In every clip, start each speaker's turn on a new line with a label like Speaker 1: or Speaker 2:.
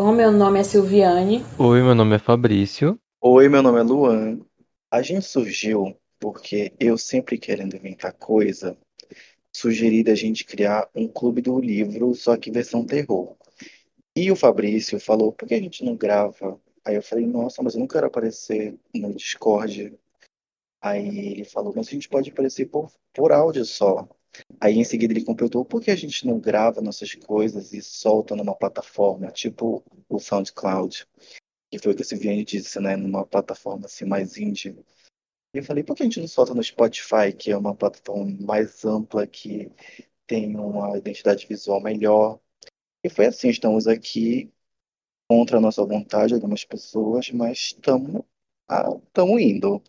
Speaker 1: Bom, meu nome é Silviane.
Speaker 2: Oi, meu nome é Fabrício.
Speaker 3: Oi, meu nome é Luan. A gente surgiu porque eu sempre querendo inventar coisa, sugeri da gente criar um clube do livro, só que versão terror. E o Fabrício falou, por que a gente não grava? Aí eu falei, nossa, mas eu não quero aparecer no Discord. Aí ele falou, mas a gente pode aparecer por, por áudio só. Aí em seguida ele completou, por que a gente não grava nossas coisas e solta numa plataforma, tipo o SoundCloud? Que foi o que o Silviane disse, né? Numa plataforma assim mais indie. E eu falei, por que a gente não solta no Spotify, que é uma plataforma mais ampla, que tem uma identidade visual melhor? E foi assim, estamos aqui contra a nossa vontade, algumas pessoas, mas estamos ah, indo.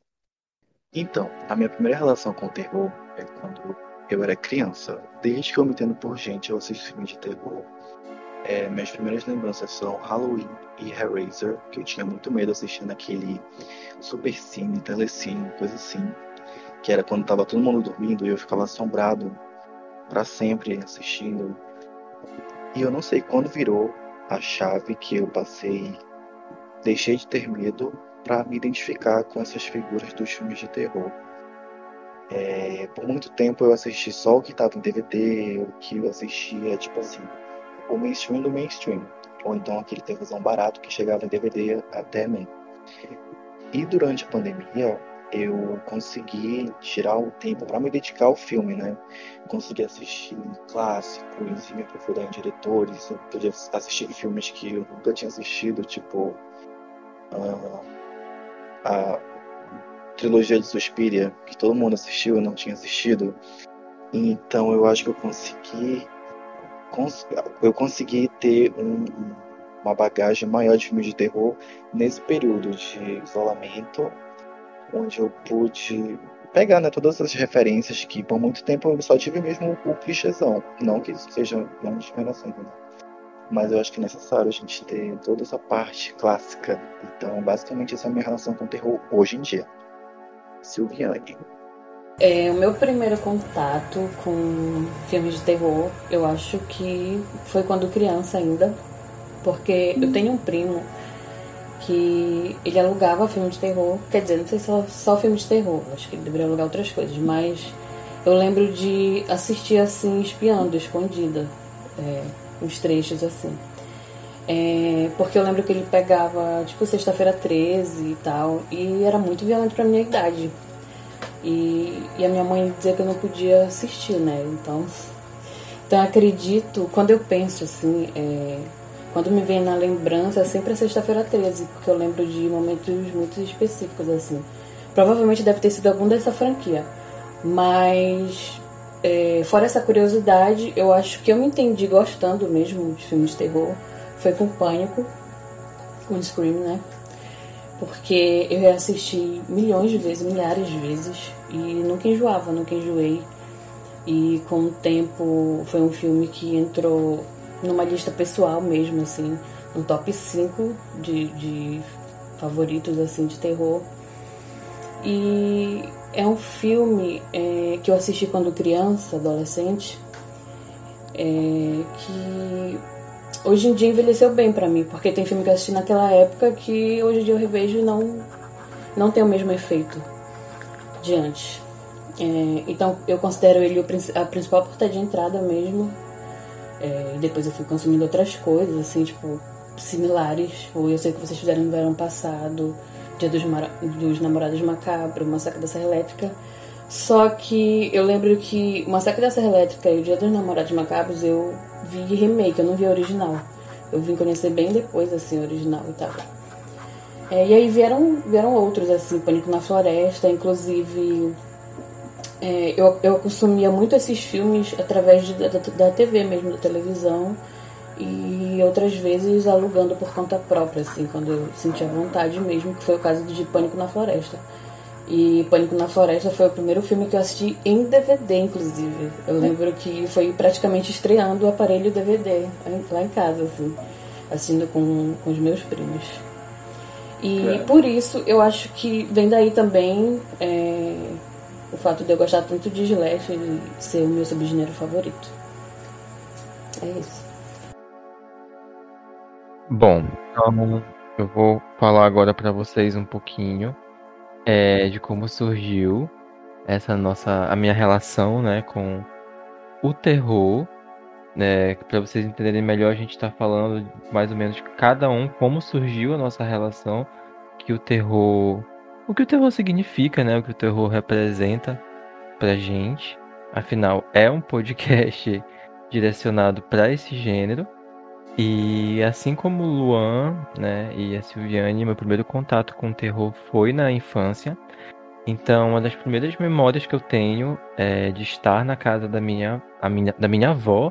Speaker 3: Então, a minha primeira relação com o terror é quando eu era criança. Desde que eu me entendo por gente, eu assisto filmes de terror. É, minhas primeiras lembranças são Halloween e Hellraiser, que eu tinha muito medo assistindo aquele super cine, telecine, coisa assim. Que era quando tava todo mundo dormindo e eu ficava assombrado para sempre assistindo. E eu não sei quando virou a chave que eu passei, deixei de ter medo para me identificar com essas figuras dos filmes de terror. É, por muito tempo eu assisti só o que estava em DVD, o que eu assistia, tipo assim, o mainstream do mainstream, ou então aquele televisão barato que chegava em DVD até mim. E durante a pandemia eu consegui tirar o tempo para me dedicar ao filme, né? Consegui assistir clássicos e me aprofundar em diretores, eu podia assistir filmes que eu nunca tinha assistido, tipo uh, a trilogia de Suspiria, que todo mundo assistiu, eu não tinha assistido. Então eu acho que eu consegui cons eu consegui ter um, uma bagagem maior de filmes de terror nesse período de isolamento, onde eu pude pegar né, todas as referências que por muito tempo eu só tive mesmo o, clichêzão. Não que isso seja uma discriminação, né? mas eu acho que é necessário a gente ter toda essa parte clássica. Então, basicamente, essa é a minha relação com o terror hoje em dia. Silviane.
Speaker 1: É, o meu primeiro contato com filmes de terror, eu acho que foi quando criança ainda, porque eu tenho um primo que ele alugava filme de terror, quer dizer, não sei se só, só filme de terror, acho que ele deveria alugar outras coisas, mas eu lembro de assistir assim, espiando, escondida, é, uns trechos assim. É, porque eu lembro que ele pegava, tipo, sexta-feira 13 e tal, e era muito violento pra minha idade. E, e, a minha mãe dizia que eu não podia assistir, né? Então, então acredito, quando eu penso assim, é, quando me vem na lembrança, é sempre a sexta-feira 13, porque eu lembro de momentos muito específicos, assim. Provavelmente deve ter sido algum dessa franquia. Mas, é, fora essa curiosidade, eu acho que eu me entendi gostando mesmo de filmes de terror foi com Pânico, com Scream, né? Porque eu já assisti milhões de vezes, milhares de vezes, e nunca enjoava, nunca enjoei. E com o tempo foi um filme que entrou numa lista pessoal mesmo, assim, no top 5 de, de favoritos, assim, de terror. E é um filme é, que eu assisti quando criança, adolescente, é, que hoje em dia envelheceu bem para mim, porque tem filme que eu assisti naquela época que hoje em dia eu revejo e não, não tem o mesmo efeito de antes. É, então eu considero ele a principal porta de entrada mesmo. É, e depois eu fui consumindo outras coisas, assim, tipo, similares. Ou eu sei que vocês fizeram no verão passado, Dia dos, dos Namorados Macabro, Massacre da Serra Elétrica. Só que eu lembro que Massacre da Serra Elétrica e o Dia dos Namorados Macabros eu vi remake, eu não vi original. Eu vim conhecer bem depois, assim, original e tal. É, e aí vieram, vieram outros, assim, Pânico na Floresta, inclusive. É, eu, eu consumia muito esses filmes através de, da, da TV mesmo, da televisão. E outras vezes alugando por conta própria, assim, quando eu sentia vontade mesmo, que foi o caso de Pânico na Floresta. E Pânico na Floresta foi o primeiro filme que eu assisti em DVD, inclusive. Eu lembro que foi praticamente estreando o aparelho DVD lá em casa, assim, assistindo com, com os meus primos. E é. por isso eu acho que vem daí também é, o fato de eu gostar tanto de Slash e ser o meu subgênero favorito. É isso.
Speaker 2: Bom, então eu vou falar agora para vocês um pouquinho é, de como surgiu essa nossa a minha relação, né, com o terror, né, para vocês entenderem melhor, a gente está falando mais ou menos de cada um como surgiu a nossa relação, que o terror, o que o terror significa, né, o que o terror representa pra gente. Afinal, é um podcast direcionado para esse gênero. E assim como Luan, né, e a Silviane, meu primeiro contato com o terror foi na infância. Então, uma das primeiras memórias que eu tenho é de estar na casa da minha, minha, da minha avó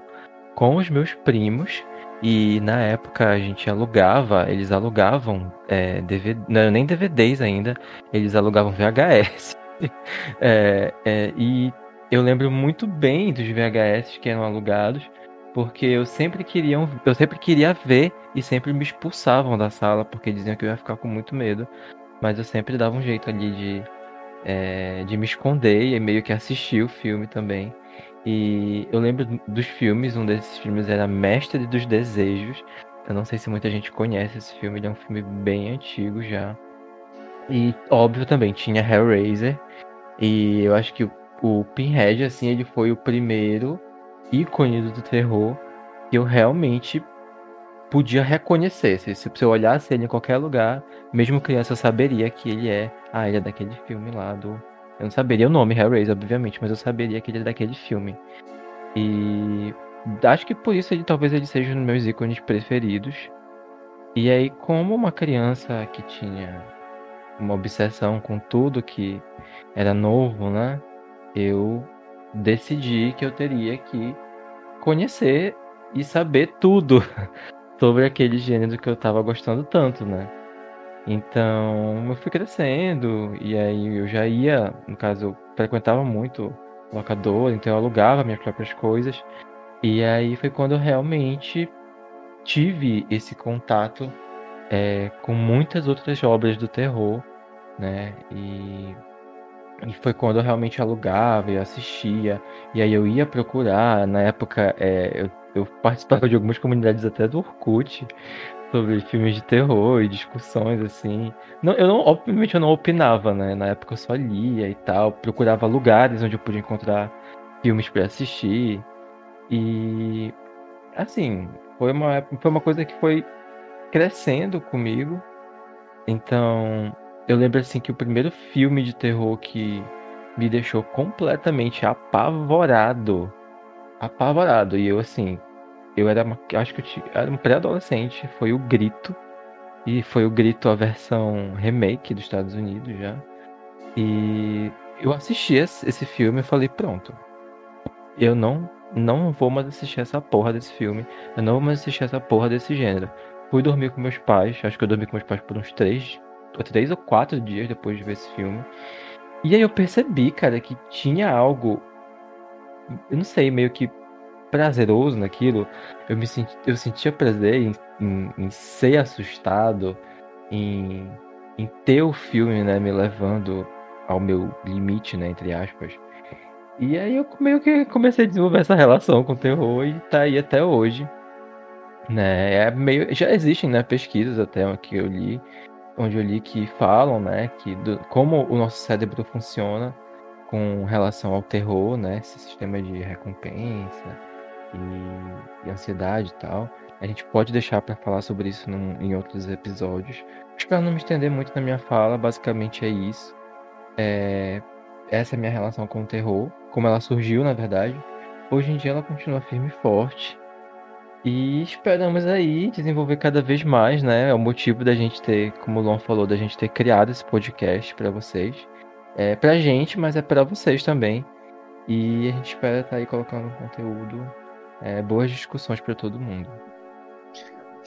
Speaker 2: com os meus primos. E na época a gente alugava, eles alugavam é, DVD, não nem DVDs ainda, eles alugavam VHS. é, é, e eu lembro muito bem dos VHS que eram alugados, porque eu sempre queria, eu sempre queria ver e sempre me expulsavam da sala porque diziam que eu ia ficar com muito medo. Mas eu sempre dava um jeito ali de, é, de me esconder e meio que assistir o filme também. E eu lembro dos filmes, um desses filmes era Mestre dos Desejos. Eu não sei se muita gente conhece esse filme, ele é um filme bem antigo já. E óbvio também tinha Hellraiser. E eu acho que o, o Pinhead, assim, ele foi o primeiro ícone do terror que eu realmente podia reconhecer. Se, se eu olhasse ele em qualquer lugar, mesmo criança, eu saberia que ele é. Ah, ele é daquele filme lá do. Eu não saberia o nome, Hellraiser, obviamente, mas eu saberia que ele é daquele filme. E acho que por isso ele talvez ele seja um dos meus ícones preferidos. E aí, como uma criança que tinha uma obsessão com tudo que era novo, né? Eu decidi que eu teria que conhecer e saber tudo sobre aquele gênero que eu tava gostando tanto, né? Então, eu fui crescendo e aí eu já ia, no caso, eu frequentava muito locador, então eu alugava minhas próprias coisas. E aí foi quando eu realmente tive esse contato é, com muitas outras obras do terror, né? E, e foi quando eu realmente alugava e assistia. E aí eu ia procurar. Na época, é, eu, eu participava de algumas comunidades até do Orkut sobre filmes de terror e discussões assim. Não, eu não, obviamente eu não opinava, né? Na época eu só lia e tal, procurava lugares onde eu podia encontrar filmes para assistir. E assim, foi uma foi uma coisa que foi crescendo comigo. Então, eu lembro assim que o primeiro filme de terror que me deixou completamente apavorado, apavorado, e eu assim, eu era, uma, acho que eu tinha, era um pré-adolescente, foi o Grito, e foi o Grito a versão remake dos Estados Unidos já. E eu assisti esse filme e falei, pronto. Eu não não vou mais assistir essa porra desse filme. Eu não vou mais assistir essa porra desse gênero. Fui dormir com meus pais. Acho que eu dormi com meus pais por uns três, três ou quatro dias depois de ver esse filme. E aí eu percebi, cara, que tinha algo. Eu não sei, meio que prazeroso naquilo. Eu me senti, eu sentia prazer em, em, em ser assustado, em, em ter o filme, né, me levando ao meu limite, né, entre aspas. E aí eu meio que comecei a desenvolver essa relação com o terror e tá aí até hoje. Né? É meio, já existem né, pesquisas até que eu li, onde eu li que falam né, que do, como o nosso cérebro funciona com relação ao terror, né, esse sistema de recompensa e, e ansiedade e tal. A gente pode deixar para falar sobre isso num, em outros episódios. Espero não me estender muito na minha fala, basicamente é isso. É, essa é a minha relação com o terror, como ela surgiu, na verdade. Hoje em dia ela continua firme e forte. E esperamos aí desenvolver cada vez mais, né? É o motivo da gente ter, como o Luan falou, da gente ter criado esse podcast para vocês. É pra gente, mas é para vocês também. E a gente espera estar tá aí colocando conteúdo, é, boas discussões para todo mundo.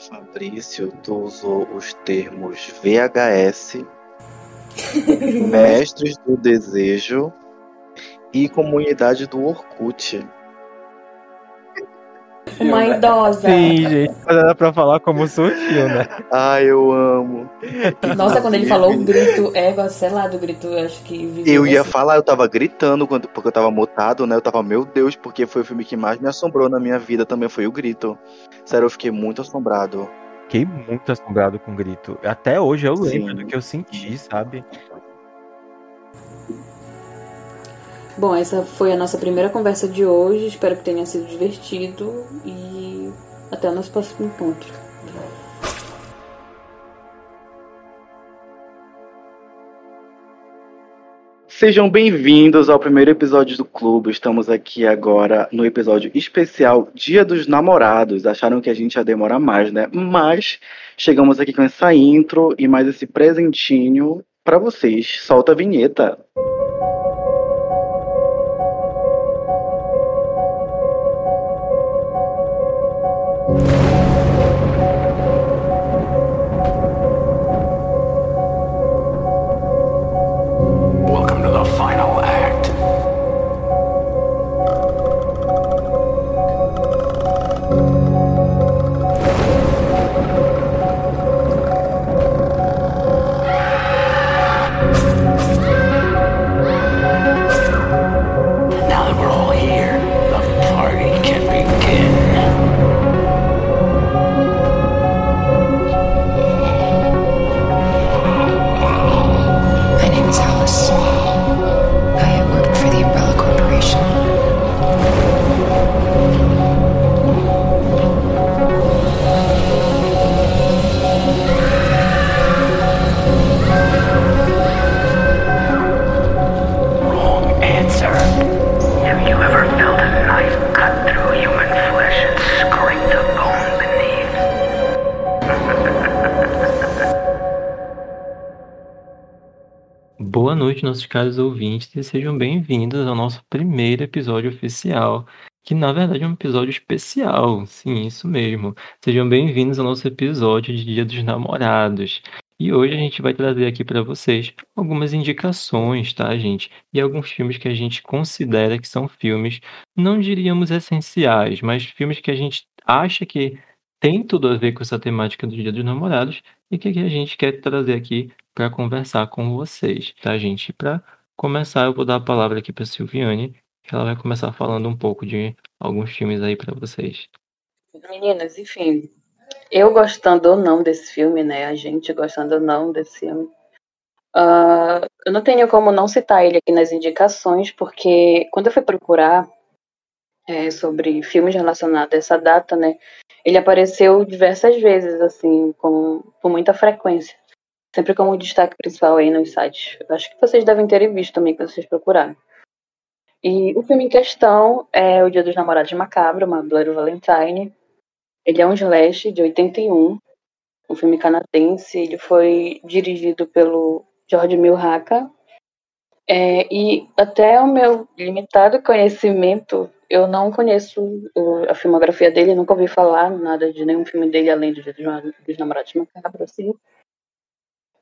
Speaker 3: Fabrício, tu usou os termos VHS, Mestres do Desejo e Comunidade do Orkut.
Speaker 1: Uma idosa.
Speaker 2: Sim, gente. Mas era pra falar como surgiu, né?
Speaker 3: Ai, eu amo.
Speaker 1: Nossa, quando ele falou o grito, é, sei lá, do grito, eu acho que.
Speaker 3: Eu ia assim. falar, eu tava gritando quando, porque eu tava mutado, né? Eu tava, meu Deus, porque foi o filme que mais me assombrou na minha vida também, foi o grito. Sério, eu fiquei muito assombrado.
Speaker 2: fiquei muito assombrado com o grito. Até hoje eu lembro
Speaker 3: Sim.
Speaker 2: do que eu senti, sabe?
Speaker 1: Bom, essa foi a nossa primeira conversa de hoje. Espero que tenha sido divertido e até o nosso próximo encontro.
Speaker 3: Sejam bem-vindos ao primeiro episódio do Clube. Estamos aqui agora no episódio especial Dia dos Namorados. Acharam que a gente ia demorar mais, né? Mas chegamos aqui com essa intro e mais esse presentinho para vocês. Solta a vinheta.
Speaker 4: Welcome you
Speaker 2: nossos caros ouvintes, e sejam bem-vindos ao nosso primeiro episódio oficial, que na verdade é um episódio especial, sim, isso mesmo. Sejam bem-vindos ao nosso episódio de Dia dos Namorados. E hoje a gente vai trazer aqui para vocês algumas indicações, tá, gente? E alguns filmes que a gente considera que são filmes, não diríamos essenciais, mas filmes que a gente acha que tem tudo a ver com essa temática do Dia dos Namorados e que a gente quer trazer aqui para conversar com vocês, tá, gente? Para começar, eu vou dar a palavra aqui para Silviane, que ela vai começar falando um pouco de alguns filmes aí para vocês.
Speaker 1: Meninas, enfim, eu gostando ou não desse filme, né? A gente gostando ou não desse filme. ah, eu não tenho como não citar ele aqui nas indicações, porque quando eu fui procurar é, sobre filmes relacionados a essa data, né? Ele apareceu diversas vezes, assim, com, com muita frequência. Sempre como destaque principal aí nos sites. Acho que vocês devem ter visto também, que vocês procuraram. E o filme em questão é O Dia dos Namorados Macabro, uma Bloody Valentine. Ele é um slash de 81, um filme canadense. Ele foi dirigido pelo George Milhaka. É, e até o meu limitado conhecimento, eu não conheço a filmografia dele, nunca ouvi falar nada de nenhum filme dele além do Dia dos, Na- dos Namorados Macabros, assim.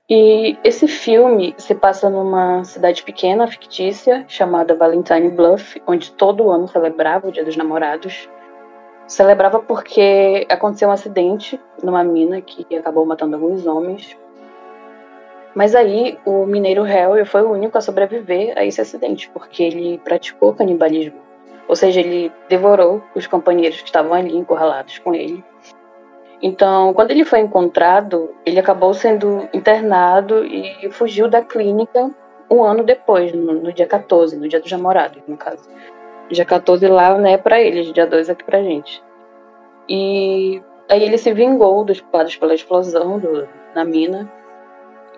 Speaker 1: E esse filme se passa numa cidade pequena, fictícia, chamada Valentine Bluff, onde todo ano celebrava o Dia dos Namorados. Celebrava porque aconteceu um acidente numa mina que acabou matando alguns homens. Mas aí o mineiro Harry foi o único a sobreviver a esse acidente, porque ele praticou canibalismo. Ou seja, ele devorou os companheiros que estavam ali encurralados com ele. Então, quando ele foi encontrado, ele acabou sendo internado e fugiu da clínica um ano depois, no, no dia 14, no dia dos namorados, no caso. Dia 14 lá, né, pra eles, dia 2 aqui pra gente. E aí ele se vingou dos culpados pela explosão do, na mina.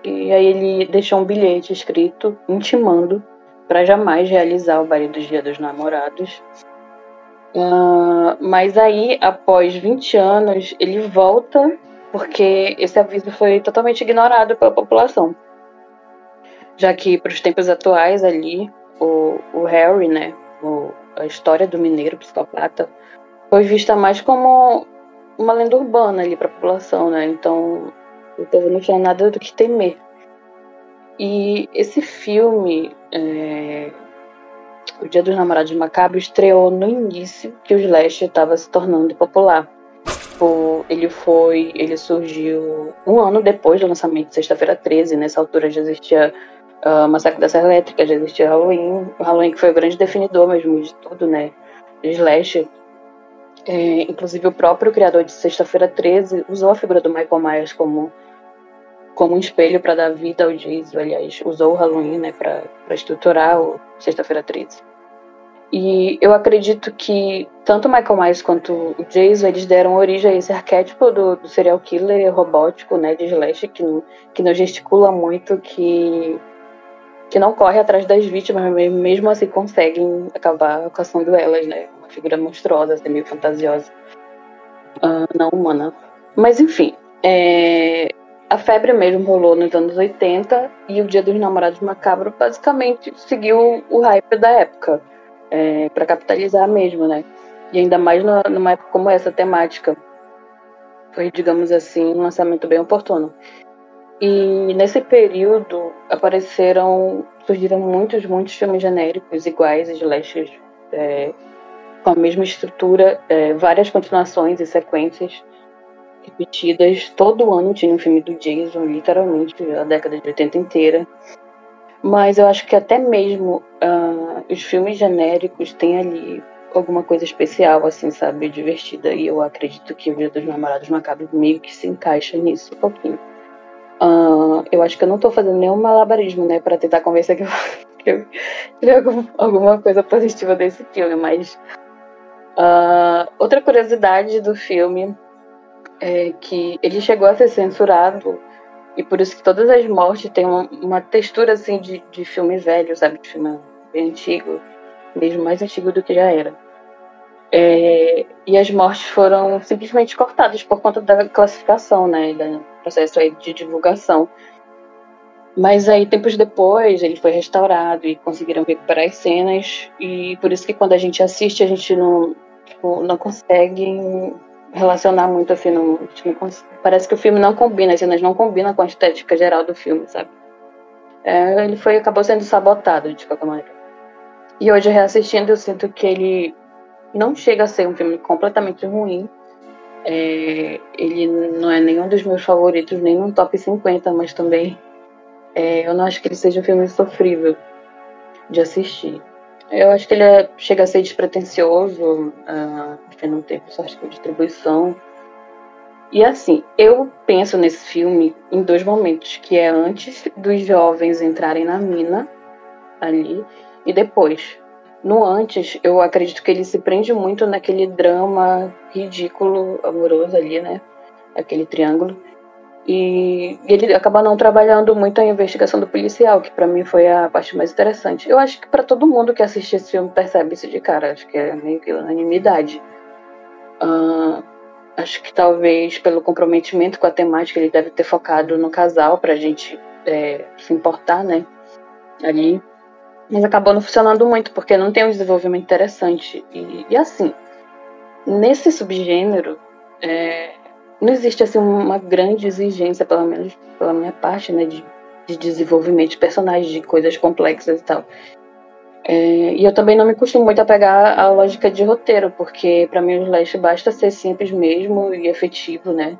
Speaker 1: E aí ele deixou um bilhete escrito intimando para jamais realizar o baile do dia dos namorados. Ah, mas aí, após 20 anos, ele volta porque esse aviso foi totalmente ignorado pela população. Já que, para os tempos atuais, ali, o, o Harry, né, o- a história do mineiro psicopata, foi vista mais como uma lenda urbana ali para a população, né? Então, o povo não tinha nada do que temer. E esse filme, é, O Dia dos Namorados Macabros, estreou no início que o Slash estava se tornando popular. Tipo, ele foi, ele surgiu um ano depois do lançamento de Sexta-feira 13. Nessa altura já existia uh, Massacre da Serra Elétrica, já existia Halloween. O Halloween que foi o grande definidor mesmo de tudo, né? Slash. É, inclusive, o próprio criador de Sexta-feira 13 usou a figura do Michael Myers como, como um espelho para dar vida ao Jason. Aliás, usou o Halloween né, para estruturar o Sexta-feira 13. E eu acredito que tanto o Michael Myers quanto o Jason, eles deram origem a esse arquétipo do, do serial killer robótico, né, de slash, que não, que não gesticula muito, que, que não corre atrás das vítimas, mas mesmo assim conseguem acabar caçando elas, né, uma figura monstruosa, assim, meio fantasiosa, uh, não humana. Mas enfim, é, a febre mesmo rolou nos anos 80 e o Dia dos Namorados Macabro basicamente seguiu o hype da época é, para capitalizar mesmo, né? E ainda mais numa, época como essa, temática. Foi, digamos assim, um lançamento bem oportuno. E nesse período apareceram, surgiram muitos, muitos filmes genéricos iguais, slashes, é, com a mesma estrutura, é, várias continuações e sequências repetidas. Todo ano tinha um filme do Jason, literalmente, a década de 80 inteira. Mas eu acho que até mesmo uh, os filmes genéricos têm ali alguma coisa especial, assim, sabe? Divertida. E eu acredito que o Dia dos Namorados Macabros meio que se encaixa nisso um pouquinho. Uh, eu acho que eu não tô fazendo nenhum malabarismo, né, para tentar convencer que eu, que eu tive algum, alguma coisa positiva desse filme, mas. Uh, outra curiosidade do filme é que ele chegou a ser censurado e por isso que todas as mortes têm uma, uma textura assim de, de filme velho, sabe? De filme bem antigo, mesmo mais antigo do que já era. É, e as mortes foram simplesmente cortadas por conta da classificação, né? Do processo aí de divulgação. Mas aí, tempos depois, ele foi restaurado e conseguiram recuperar as cenas. E por isso que quando a gente assiste, a gente não, tipo, não consegue relacionar muito, assim, não, não, parece que o filme não combina, as cenas não combinam com a estética geral do filme, sabe? É, ele foi, acabou sendo sabotado, de qualquer maneira. E hoje, reassistindo, eu sinto que ele não chega a ser um filme completamente ruim. É, ele não é nenhum dos meus favoritos, nem no top 50, mas também é, eu não acho que ele seja um filme sofrível de assistir. Eu acho que ele é, chega a ser despretensioso, uh, não teve sorte com distribuição. E assim, eu penso nesse filme em dois momentos, que é antes dos jovens entrarem na mina ali e depois. No antes, eu acredito que ele se prende muito naquele drama ridículo, amoroso ali, né? Aquele triângulo. E ele acaba não trabalhando muito a investigação do policial, que para mim foi a parte mais interessante. Eu acho que para todo mundo que assiste esse filme percebe isso de cara, acho que é meio que unanimidade. Uh, acho que talvez pelo comprometimento com a temática ele deve ter focado no casal pra gente é, se importar, né? Ali. Mas acabou não funcionando muito, porque não tem um desenvolvimento interessante. E, e assim, nesse subgênero, é, não existe assim uma grande exigência, pelo menos pela minha parte, né, de, de desenvolvimento de personagens, de coisas complexas e tal. É, e eu também não me costumo muito a pegar a lógica de roteiro, porque para mim o slash basta ser simples mesmo e efetivo, né?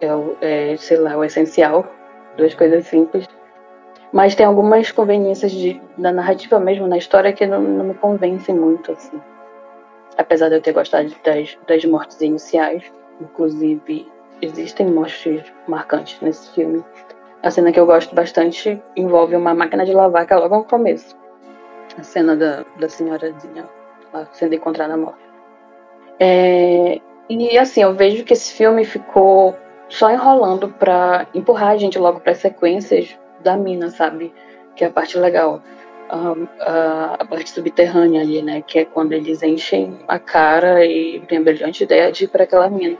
Speaker 1: É, é, sei lá, o essencial, duas coisas simples. Mas tem algumas conveniências de, da narrativa mesmo, na história, que não, não me convencem muito, assim. Apesar de eu ter gostado das, das mortes iniciais. Inclusive, existem mortes marcantes nesse filme. A cena que eu gosto bastante envolve uma máquina de lavar que é logo no começo. A cena da, da senhorazinha lá sendo encontrada morta. É, e assim, eu vejo que esse filme ficou só enrolando pra empurrar a gente logo para as sequências da mina, sabe? Que é a parte legal. A, parte subterrânea ali, né? Que é quando eles enchem a cara e tem a brilhante ideia de ir para aquela mina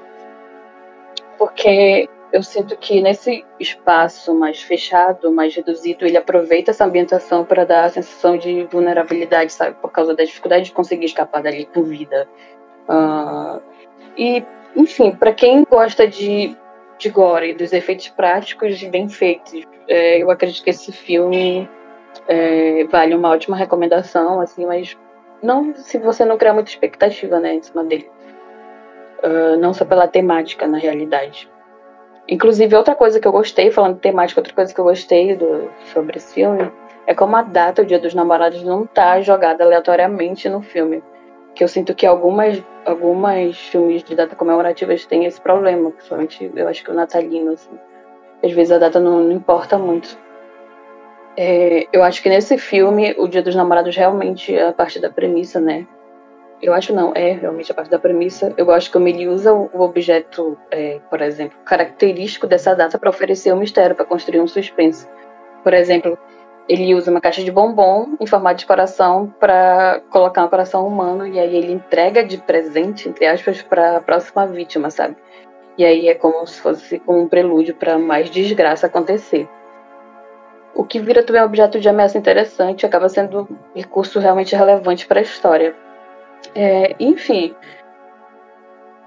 Speaker 1: porque eu sinto que nesse espaço mais fechado, mais reduzido, ele aproveita essa ambientação para dar a sensação de vulnerabilidade, sabe? Por causa da dificuldade de conseguir escapar dali com vida. Uh, e, enfim, para quem gosta de, de gore, dos efeitos práticos bem feitos, é, eu acredito que esse filme é, vale uma ótima recomendação, assim, mas não se você não criar muita expectativa, né, em cima dele. Uh, não só pela temática, na realidade. Inclusive, outra coisa que eu gostei, falando de temática, outra coisa que eu gostei do, sobre esse filme é como a data, o Dia dos Namorados, não tá jogada aleatoriamente no filme. Que eu sinto que algumas, algumas filmes de data comemorativas têm esse problema, principalmente eu acho que o natalino, assim. Às vezes a data não, não importa muito. É, eu acho que nesse filme, o Dia dos Namorados realmente é a parte da premissa, né? Eu acho não, é realmente a parte da premissa. Eu gosto como ele usa o objeto, é, por exemplo, característico dessa data para oferecer um mistério, para construir um suspense. Por exemplo, ele usa uma caixa de bombom em formato de coração para colocar um coração humano e aí ele entrega de presente, entre aspas, para a próxima vítima, sabe? E aí é como se fosse um prelúdio para mais desgraça acontecer. O que vira também um objeto de ameaça interessante acaba sendo um recurso realmente relevante para a história. É, enfim,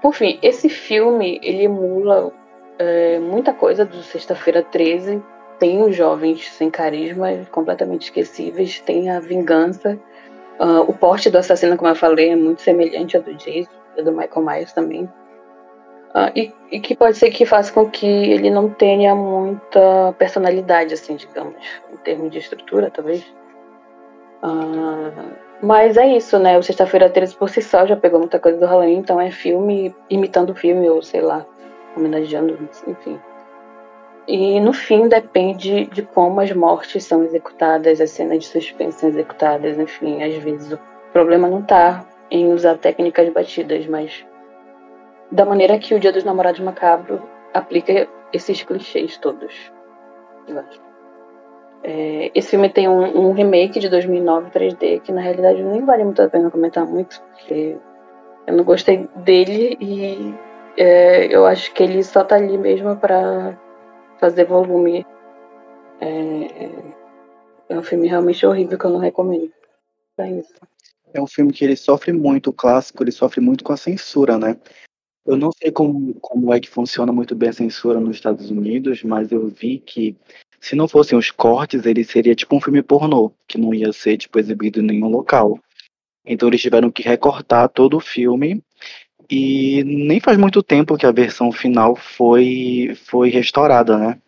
Speaker 1: por fim, esse filme ele emula é, muita coisa do Sexta-feira 13. Tem os jovens sem carisma, completamente esquecíveis, tem a vingança. Uh, o porte do assassino, como eu falei, é muito semelhante ao do Jason e do Michael Myers também. Uh, e, e, que pode ser que faça com que ele não tenha muita personalidade, assim, digamos, em termos de estrutura, talvez. Uh, mas é isso, né? O Sexta-feira 13 por si só já pegou muita coisa do Halloween, então é filme imitando filme, ou sei lá, homenageando, enfim. E no fim depende de como as mortes são executadas, as cenas de suspense são executadas, enfim, às vezes o problema não tá em usar técnicas batidas, mas da maneira que o Dia dos Namorados Macabro aplica esses clichês todos. Eu acho. É, esse filme tem um, um, remake de 2009 3D que na realidade nem vale muito a pena comentar muito, porque eu não gostei dele e é, eu acho que ele só tá ali mesmo para fazer volume. É, é, um filme realmente horrível que eu não recomendo. É isso.
Speaker 3: É um filme que ele sofre muito, o clássico, ele sofre muito com a censura, né? Eu não sei como, como é que funciona muito bem a censura nos Estados Unidos, mas eu vi que se não fossem os cortes, ele seria tipo um filme pornô, que não ia ser tipo exibido em nenhum local. Então eles tiveram que recortar todo o filme e nem faz muito tempo que a versão final foi foi restaurada, né?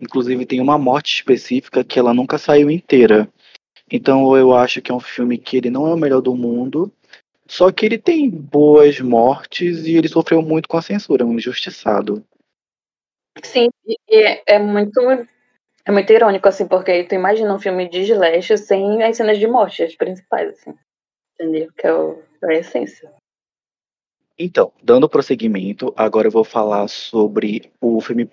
Speaker 3: Inclusive tem uma morte específica que ela nunca saiu inteira. Então eu acho que é um filme que ele não é o melhor do mundo, só que ele tem boas mortes e ele sofreu muito com a censura, um injustiçado.
Speaker 1: Sim, é, é muito é muito irônico, assim, porque tu imagina um filme de slash sem as cenas de morte, as principais, assim. Entendeu? Que é, o, é a essência.
Speaker 3: Então, dando prosseguimento, agora eu vou falar sobre o filme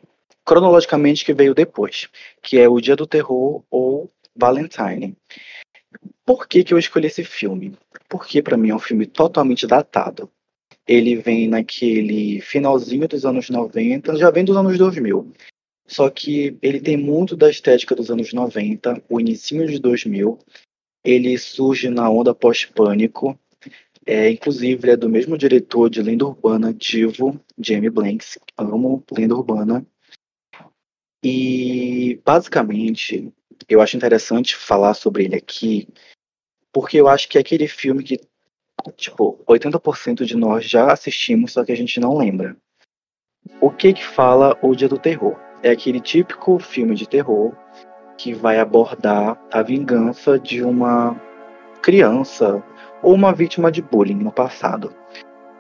Speaker 3: cronologicamente que veio depois, que é O Dia do Terror ou Valentine. Por que, que eu escolhi esse filme? Porque para mim é um filme totalmente datado. Ele vem naquele finalzinho dos anos 90, já vem dos anos 2000. Só que ele tem muito da estética dos anos 90, o início de 2000. Ele surge na onda pós-pânico. É, inclusive, é do mesmo diretor de Lenda Urbana, Divo, Jamie Blanks. Amo Lenda Urbana. E, basicamente, eu acho interessante falar sobre ele aqui, porque eu acho que é aquele filme que, tipo, 80% de nós já assistimos, só que a gente não lembra. O que que fala O Dia do Terror? é aquele típico filme de terror que vai abordar a vingança de uma criança ou uma vítima de bullying no passado.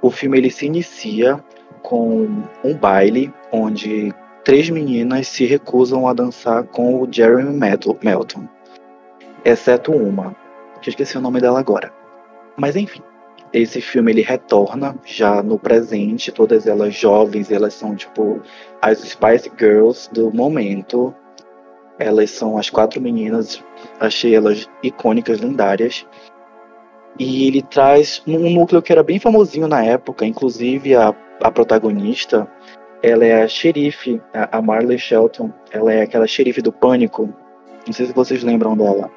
Speaker 3: O filme ele se inicia com um baile onde três meninas se recusam a dançar com o Jeremy Melton, exceto uma, que esqueci o nome dela agora. Mas enfim, esse filme ele retorna já no presente, todas elas jovens, elas são tipo as Spice Girls do momento. Elas são as quatro meninas, achei elas icônicas, lendárias. E ele traz um núcleo que era bem famosinho na época, inclusive a, a protagonista, ela é a xerife, a Marley Shelton, ela é aquela xerife do Pânico. Não sei se vocês lembram dela.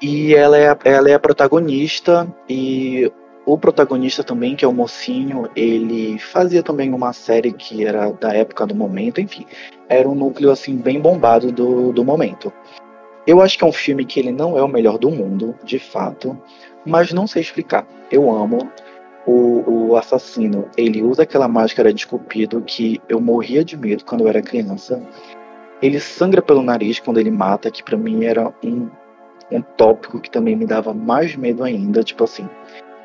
Speaker 3: E ela é, ela é a protagonista e o protagonista também, que é o mocinho, ele fazia também uma série que era da época do momento, enfim. Era um núcleo assim bem bombado do, do momento. Eu acho que é um filme que ele não é o melhor do mundo, de fato, mas não sei explicar. Eu amo o, o assassino. Ele usa aquela máscara de esculpido que eu morria de medo quando eu era criança. Ele sangra pelo nariz quando ele mata, que para mim era um um tópico que também me dava mais medo ainda. Tipo assim,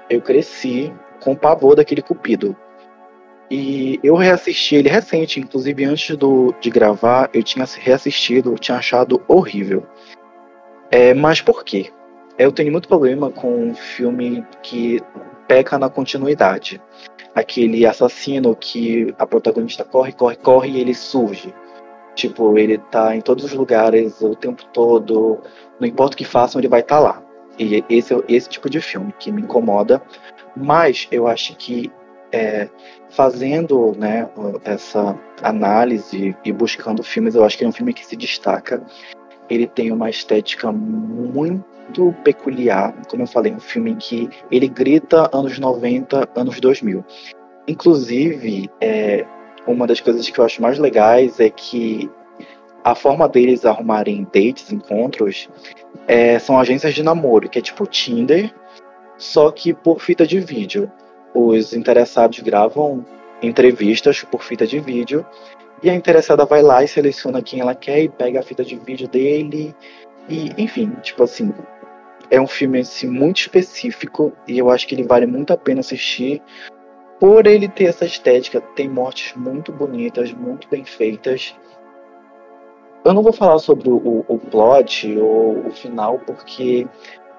Speaker 3: eu cresci com pavor daquele cupido. E eu reassisti ele recente, inclusive antes do, de gravar, eu tinha reassistido, eu tinha achado horrível. É, mas por quê? Eu tenho muito problema com um filme que peca na continuidade. Aquele assassino que a protagonista corre, corre, corre e ele surge. Tipo, ele tá em todos os lugares o tempo todo, não importa o que façam, ele vai estar tá lá. E esse é esse tipo de filme que me incomoda. Mas eu acho que é, fazendo né, essa análise e buscando filmes, eu acho que é um filme que se destaca. Ele tem uma estética muito peculiar, como eu falei, um filme que ele grita anos 90, anos 2000. Inclusive, é, uma das coisas que eu acho mais legais é que a forma deles arrumarem dates, encontros, é, são agências de namoro, que é tipo Tinder, só que por fita de vídeo. Os interessados gravam entrevistas por fita de vídeo e a interessada vai lá e seleciona quem ela quer e pega a fita de vídeo dele. E, enfim, tipo assim, é um filme assim, muito específico e eu acho que ele vale muito a pena assistir por ele ter essa estética. Tem mortes muito bonitas, muito bem feitas. Eu não vou falar sobre o, o plot ou o final, porque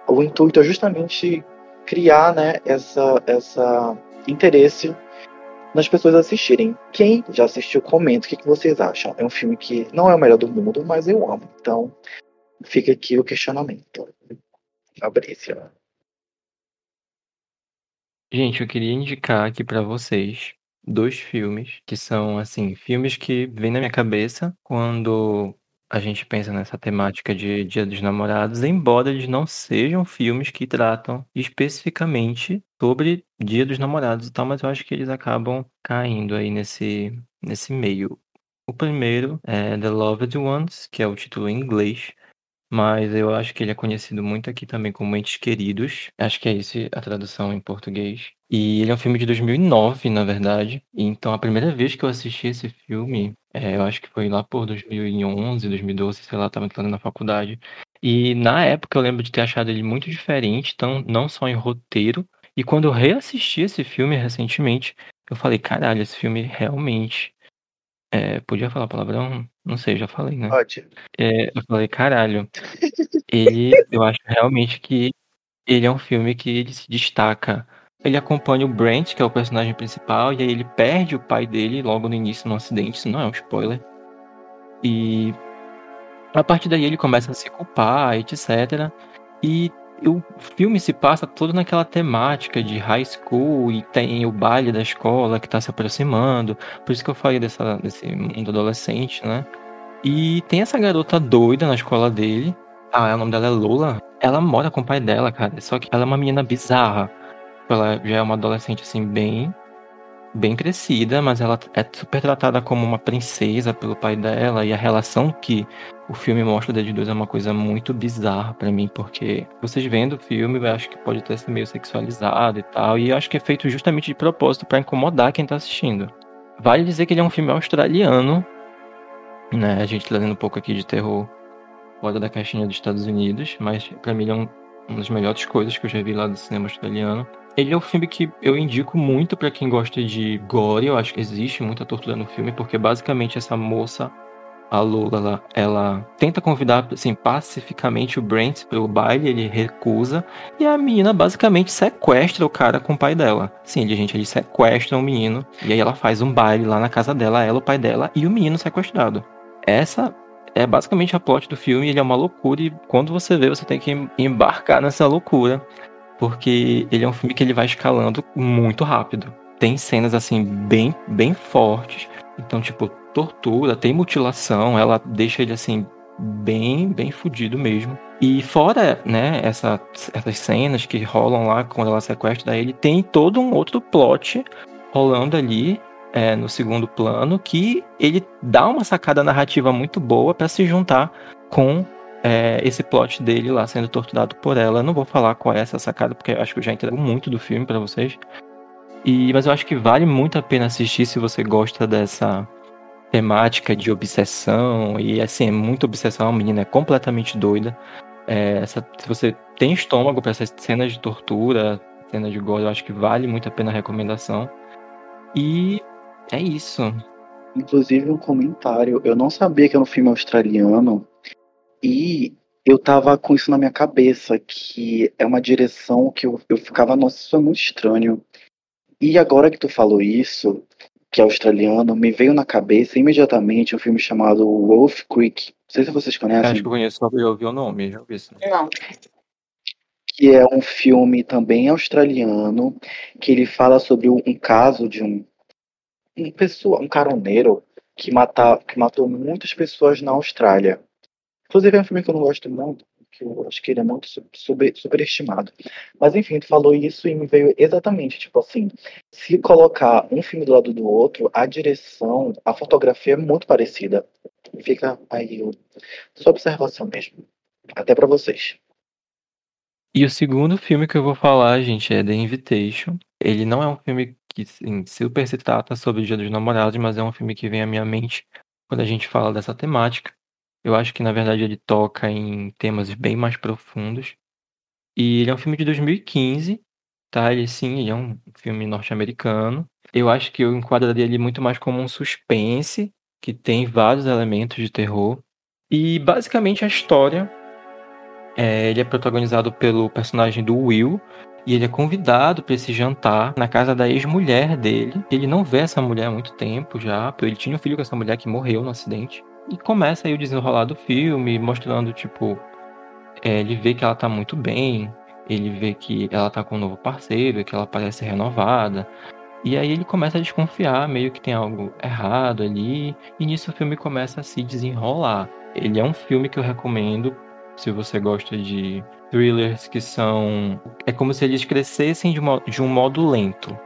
Speaker 3: o intuito é justamente criar né, essa, essa interesse nas pessoas assistirem. Quem já assistiu, comenta o que, que vocês acham. É um filme que não é o melhor do mundo, mas eu amo. Então, fica aqui o questionamento. Fabrícia.
Speaker 2: Gente, eu queria indicar aqui para vocês dois filmes que são assim, filmes que vêm na minha cabeça quando a gente pensa nessa temática de Dia dos Namorados, embora eles não sejam filmes que tratam especificamente sobre Dia dos Namorados e tal, mas eu acho que eles acabam caindo aí nesse, nesse meio. O primeiro é The Loved Ones, que é o título em inglês, mas eu acho que ele é conhecido muito aqui também como Entes Queridos. Acho que é isso a tradução em português. E ele é um filme de 2009, na verdade. Então, a primeira vez que eu assisti esse filme, é, eu acho que foi lá por 2011, 2012, sei lá, estava entrando na faculdade. E na época eu lembro de ter achado ele muito diferente, tão, não só em roteiro. E quando eu reassisti esse filme recentemente, eu falei, caralho, esse filme realmente é, podia falar palavrão? Não sei, já falei, né?
Speaker 3: Pode.
Speaker 2: É, eu falei, caralho. Ele, eu acho realmente que ele é um filme que ele se destaca. Ele acompanha o Brent, que é o personagem principal, e aí ele perde o pai dele logo no início no acidente, isso não é um spoiler. E a partir daí ele começa a se culpar, etc. E o filme se passa todo naquela temática de high school e tem o baile da escola que está se aproximando. Por isso que eu falei dessa, desse mundo adolescente, né? E tem essa garota doida na escola dele. Ah, o nome dela é Lola. Ela mora com o pai dela, cara. Só que ela é uma menina bizarra. Ela já é uma adolescente, assim, bem bem crescida, mas ela é super tratada como uma princesa pelo pai dela e a relação que o filme mostra deles dois é uma coisa muito bizarra para mim, porque vocês vendo o filme, eu acho que pode até ser meio sexualizado e tal, e eu acho que é feito justamente de propósito para incomodar quem tá assistindo. Vale dizer que ele é um filme australiano, né? A gente trazendo um pouco aqui de terror fora da caixinha dos Estados Unidos, mas para mim ele é um, uma das melhores coisas que eu já vi lá do cinema australiano. Ele é um filme que eu indico muito para quem gosta de gore. Eu acho que existe muita tortura no filme, porque basicamente essa moça, a Lola, ela, ela tenta convidar assim, pacificamente o Brent pelo baile, ele recusa. E a menina basicamente sequestra o cara com o pai dela. Sim, gente, eles sequestram o menino. E aí ela faz um baile lá na casa dela, ela, o pai dela e o menino sequestrado. Essa é basicamente a plot do filme, ele é uma loucura e quando você vê, você tem que embarcar nessa loucura porque ele é um filme que ele vai escalando muito rápido. Tem cenas assim bem bem fortes. Então, tipo, tortura, tem mutilação, ela deixa ele assim bem bem fudido mesmo. E fora, né, essa, essas cenas que rolam lá quando ela sequestra ele, tem todo um outro plot rolando ali é, no segundo plano que ele dá uma sacada narrativa muito boa para se juntar com é, esse plot dele lá sendo torturado por ela. Não vou falar qual é essa sacada, porque acho que eu já entrego muito do filme para vocês. E, mas eu acho que vale muito a pena assistir se você gosta dessa temática de obsessão. E assim, é muita obsessão, a menina é completamente doida. É, essa, se você tem estômago para essas cenas de tortura, cenas de gore, eu acho que vale muito a pena a recomendação. E é isso.
Speaker 3: Inclusive um comentário, eu não sabia que era um filme australiano e eu tava com isso na minha cabeça, que é uma direção que eu, eu ficava, nossa, isso é muito estranho. E agora que tu falou isso, que é australiano, me veio na cabeça imediatamente um filme chamado Wolf Creek. Não sei se vocês conhecem.
Speaker 2: Acho que eu conheço, só já ouvi o nome, já ouvi isso.
Speaker 1: Não.
Speaker 3: que é um filme também australiano, que ele fala sobre um caso de um, um pessoa, um caroneiro que, mata, que matou muitas pessoas na Austrália. Inclusive é um filme que eu não gosto muito, que eu acho que ele é muito su- super, superestimado. Mas enfim, tu falou isso e me veio exatamente, tipo assim, se colocar um filme do lado do outro, a direção, a fotografia é muito parecida. Fica aí o- sua observação mesmo. Até pra vocês.
Speaker 2: E o segundo filme que eu vou falar, gente, é The Invitation. Ele não é um filme que assim, super se trata sobre o Dia dos Namorados, mas é um filme que vem à minha mente quando a gente fala dessa temática. Eu acho que, na verdade, ele toca em temas bem mais profundos. E ele é um filme de 2015, tá? Ele, sim, ele é um filme norte-americano. Eu acho que eu enquadraria ele muito mais como um suspense, que tem vários elementos de terror. E, basicamente, a história é, ele é protagonizado pelo personagem do Will. E ele é convidado para esse jantar na casa da ex-mulher dele. Ele não vê essa mulher há muito tempo já, porque ele tinha um filho com essa mulher que morreu no acidente. E começa aí o desenrolar do filme, mostrando, tipo, é, ele vê que ela tá muito bem, ele vê que ela tá com um novo parceiro, que ela parece renovada. E aí ele começa a desconfiar, meio que tem algo errado ali, e nisso o filme começa a se desenrolar. Ele é um filme que eu recomendo se você gosta de thrillers que são. É como se eles crescessem de, um modo lento.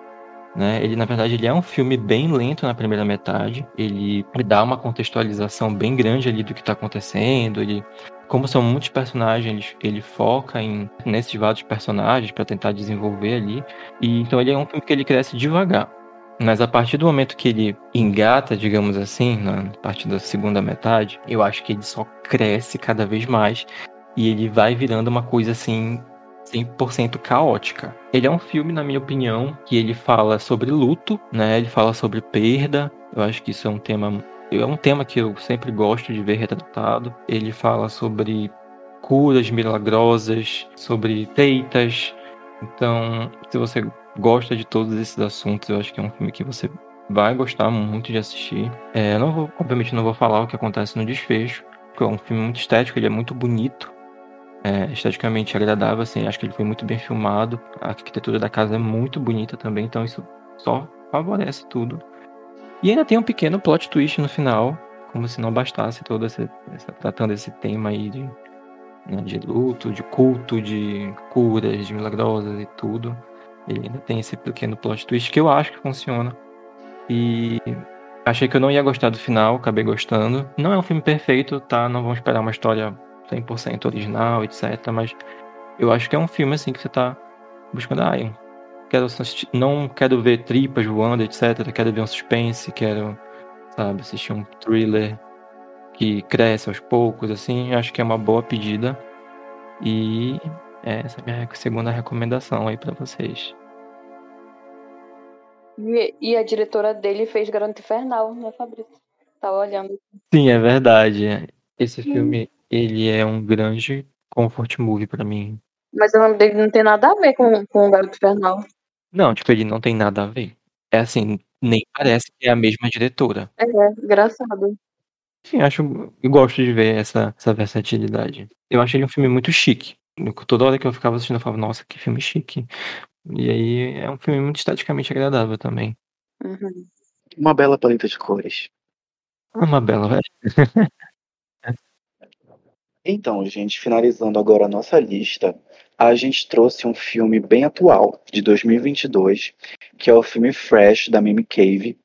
Speaker 2: Né? Ele, na verdade, ele é um filme bem lento na primeira metade. Ele dá uma contextualização bem grande ali do que está acontecendo. Ele, como são muitos personagens, ele, ele foca em nesses vários personagens para tentar desenvolver ali. E então ele é um filme que ele cresce devagar. Mas a partir do momento que ele engata, digamos assim, na parte da segunda metade, eu acho que ele só cresce cada vez mais e ele vai virando uma coisa assim 100% caótica. Ele é um filme, na minha opinião, que ele fala sobre luto, né? Ele fala sobre perda. Eu acho que isso é um tema é um tema que eu sempre gosto de ver retratado. Ele fala sobre curas milagrosas, sobre teitas. Então, se você gosta de todos esses assuntos, eu acho que é um filme que você vai gostar muito de assistir. É, não vou, obviamente, não vou falar o que acontece no desfecho, porque é um filme muito estético, ele é muito bonito, é, esteticamente agradável, assim, acho que ele foi muito bem filmado, a arquitetura da casa é muito bonita também, então isso só favorece tudo. E ainda tem um pequeno plot twist no final, como se não bastasse todo esse, essa, tratando esse tema aí de, né, de luto, de culto, de curas, de milagrosas e tudo. Ele ainda tem esse pequeno plot twist que eu acho que funciona. E achei que eu não ia gostar do final, acabei gostando. Não é um filme perfeito, tá? Não vamos esperar uma história 100% original, etc. Mas eu acho que é um filme assim que você tá buscando. Ah, eu quero assistir, não quero ver tripas voando, etc. Quero ver um suspense, quero, sabe, assistir um thriller que cresce aos poucos, assim. Acho que é uma boa pedida. E essa é a minha segunda recomendação aí para vocês.
Speaker 1: E, e a diretora dele fez Garota Infernal, né, Fabrício? Tava olhando.
Speaker 2: Sim, é verdade. Esse filme, ele é um grande comfort movie pra mim.
Speaker 1: Mas o nome dele não tem nada a ver com, com o Garoto Infernal.
Speaker 2: Não, tipo, ele não tem nada a ver. É assim, nem parece que é a mesma diretora.
Speaker 1: É, engraçado.
Speaker 2: Enfim, acho, eu gosto de ver essa, essa versatilidade. Eu achei ele um filme muito chique. Toda hora que eu ficava assistindo, eu falava, nossa, que filme chique. E aí é um filme muito esteticamente agradável também.
Speaker 1: Uhum.
Speaker 3: Uma bela paleta de cores.
Speaker 2: Uma bela, velho.
Speaker 3: Então, gente, finalizando agora a nossa lista, a gente trouxe um filme bem atual, de 2022, que é o filme Fresh, da Mimi Cave.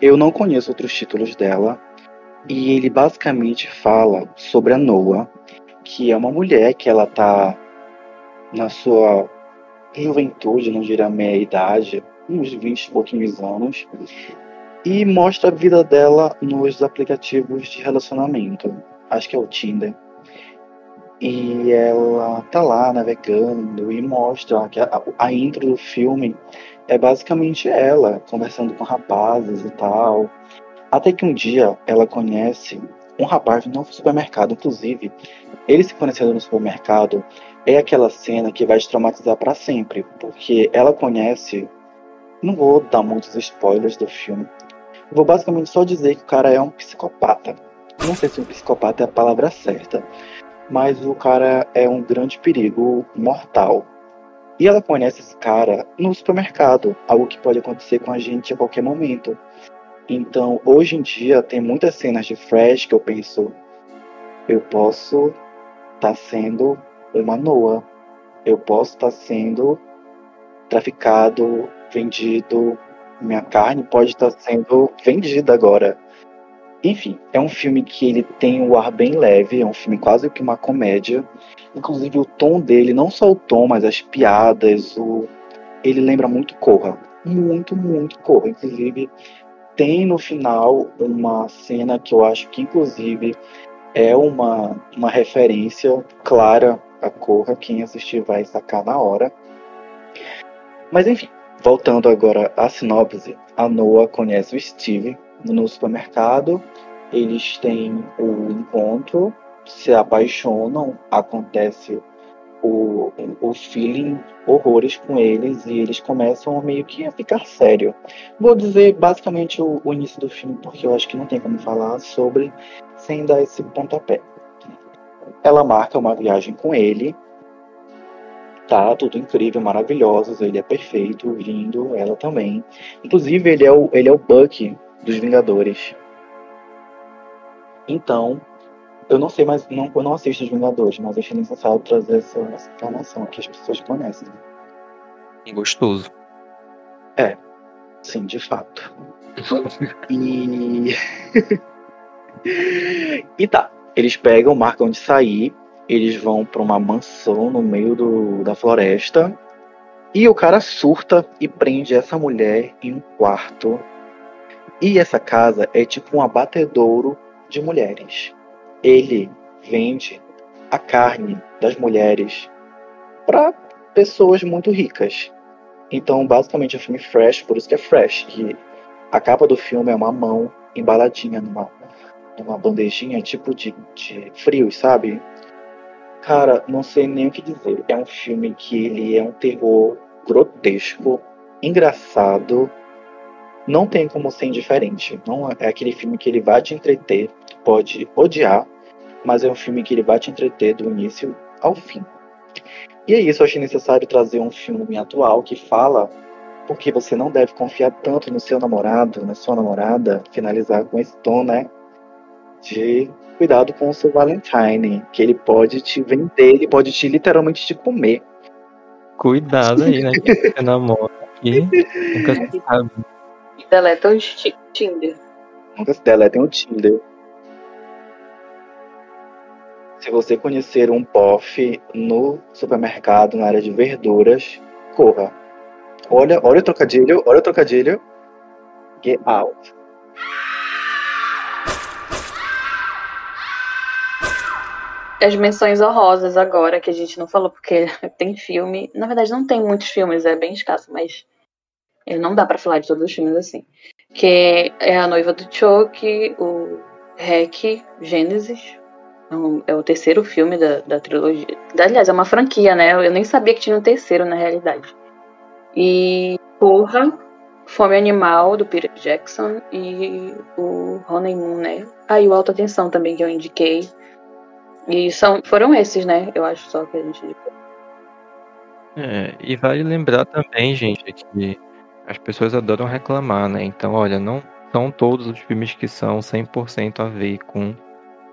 Speaker 3: Eu não conheço outros títulos dela, e ele basicamente fala sobre a Noah, que é uma mulher que ela tá na sua juventude, não diria meia idade, uns 20 e pouquinhos anos, e mostra a vida dela nos aplicativos de relacionamento. Acho que é o Tinder. E ela tá lá navegando e mostra que a, a intro do filme é basicamente ela conversando com rapazes e tal. Até que um dia ela conhece um rapaz no supermercado. Inclusive, ele se conhecendo no supermercado é aquela cena que vai te traumatizar para sempre, porque ela conhece. Não vou dar muitos spoilers do filme. Vou basicamente só dizer que o cara é um psicopata. Não sei se um psicopata é a palavra certa, mas o cara é um grande perigo mortal. E ela conhece esse cara no supermercado, algo que pode acontecer com a gente a qualquer momento. Então, hoje em dia, tem muitas cenas de Fresh que eu penso, eu posso estar tá sendo uma Noah, eu posso estar tá sendo traficado, vendido, minha carne pode estar tá sendo vendida agora. Enfim, é um filme que ele tem o um ar bem leve, é um filme quase que uma comédia. Inclusive o tom dele, não só o tom, mas as piadas, o... ele lembra muito Corra. Muito, muito Corra. Inclusive, tem no final uma cena que eu acho que inclusive é uma, uma referência clara a Corra. Quem assistir vai sacar na hora. Mas enfim, voltando agora à sinopse, a Noah conhece o Steve no supermercado eles têm o encontro, se apaixonam, acontece o, o feeling horrores com eles e eles começam meio que a ficar sério. Vou dizer basicamente o, o início do filme porque eu acho que não tem como falar sobre sem dar esse pontapé. Ela marca uma viagem com ele, tá tudo incrível, maravilhoso, ele é perfeito, lindo, ela também. Inclusive ele é o, ele é o Buck dos Vingadores. Então, eu não sei, mas não, eu não assisto os Vingadores, mas achei necessário trazer essa, essa informação que as pessoas conhecem.
Speaker 2: Gostoso.
Speaker 3: É, sim, de fato. e. e tá. Eles pegam, marcam de sair, eles vão para uma mansão no meio do, da floresta. E o cara surta e prende essa mulher em um quarto. E essa casa é tipo um abatedouro de mulheres. Ele vende a carne das mulheres para pessoas muito ricas. Então, basicamente, é um filme fresh, por isso que é fresh. E a capa do filme é uma mão embaladinha numa, numa bandejinha tipo de, de frios, sabe? Cara, não sei nem o que dizer. É um filme que ele é um terror grotesco, engraçado, não tem como ser indiferente. Não é aquele filme que ele vai te entreter, pode odiar, mas é um filme que ele vai te entreter do início ao fim. E é isso, eu achei necessário trazer um filme atual que fala porque você não deve confiar tanto no seu namorado, na sua namorada, finalizar com esse tom, né? De cuidado com o seu Valentine, que ele pode te vender, ele pode te literalmente te comer.
Speaker 2: Cuidado aí, né? Que você namora aqui, nunca sabe.
Speaker 1: Deleta o Tinder.
Speaker 3: Deletem o Tinder. Se você conhecer um POF no supermercado, na área de verduras, corra. Olha, olha o trocadilho, olha o trocadilho. Get out.
Speaker 1: As menções honrosas agora, que a gente não falou, porque tem filme. Na verdade, não tem muitos filmes, é bem escasso, mas não dá para falar de todos os filmes assim. Que é A Noiva do Choke, o Rec, Gênesis. É, é o terceiro filme da, da trilogia. Aliás, é uma franquia, né? Eu nem sabia que tinha um terceiro na realidade. E Porra, Fome Animal, do Peter Jackson, e o Honeymoon, né? Ah, e o Alta Tensão também, que eu indiquei. E são, foram esses, né? Eu acho só que a gente indicou.
Speaker 2: É, e vale lembrar também, gente, que as pessoas adoram reclamar, né? Então, olha, não são todos os filmes que são 100% a ver com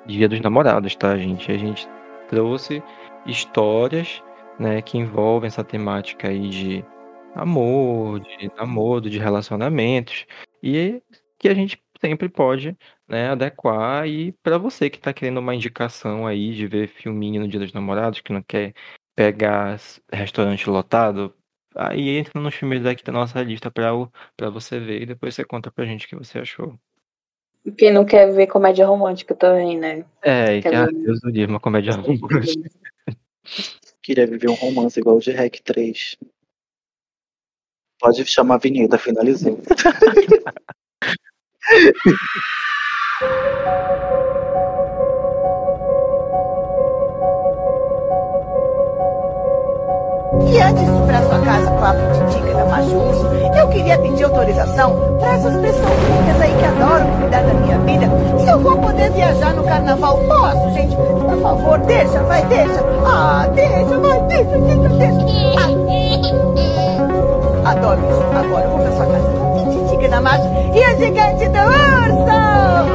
Speaker 2: Dia dos Namorados, tá, gente? A gente trouxe histórias, né, que envolvem essa temática aí de amor, de namoro, de relacionamentos, e que a gente sempre pode, né, adequar e para você que está querendo uma indicação aí de ver filminho no Dia dos Namorados, que não quer pegar restaurante lotado, Aí entra nos filmes daqui da nossa lista pra, pra você ver e depois você conta pra gente o que você achou.
Speaker 1: Quem não quer ver comédia romântica também, né?
Speaker 2: É, e
Speaker 1: Quer
Speaker 2: ah,
Speaker 1: ver?
Speaker 2: Deus do livro, uma comédia romântica.
Speaker 3: Queria viver um romance igual o de Rec 3. Pode chamar a vinheta, finalizou.
Speaker 5: E antes de ir para sua casa com a Pititica da Macho Urso, eu queria pedir autorização para essas pessoas ricas aí que adoram cuidar da minha vida. Se eu vou poder viajar no carnaval, posso, gente? Por favor, deixa, vai, deixa. Ah, deixa, vai, deixa, deixa, deixa. Ah. Adoro isso. Agora eu vou para sua casa com a Pititica da Macho e a gigante do urso.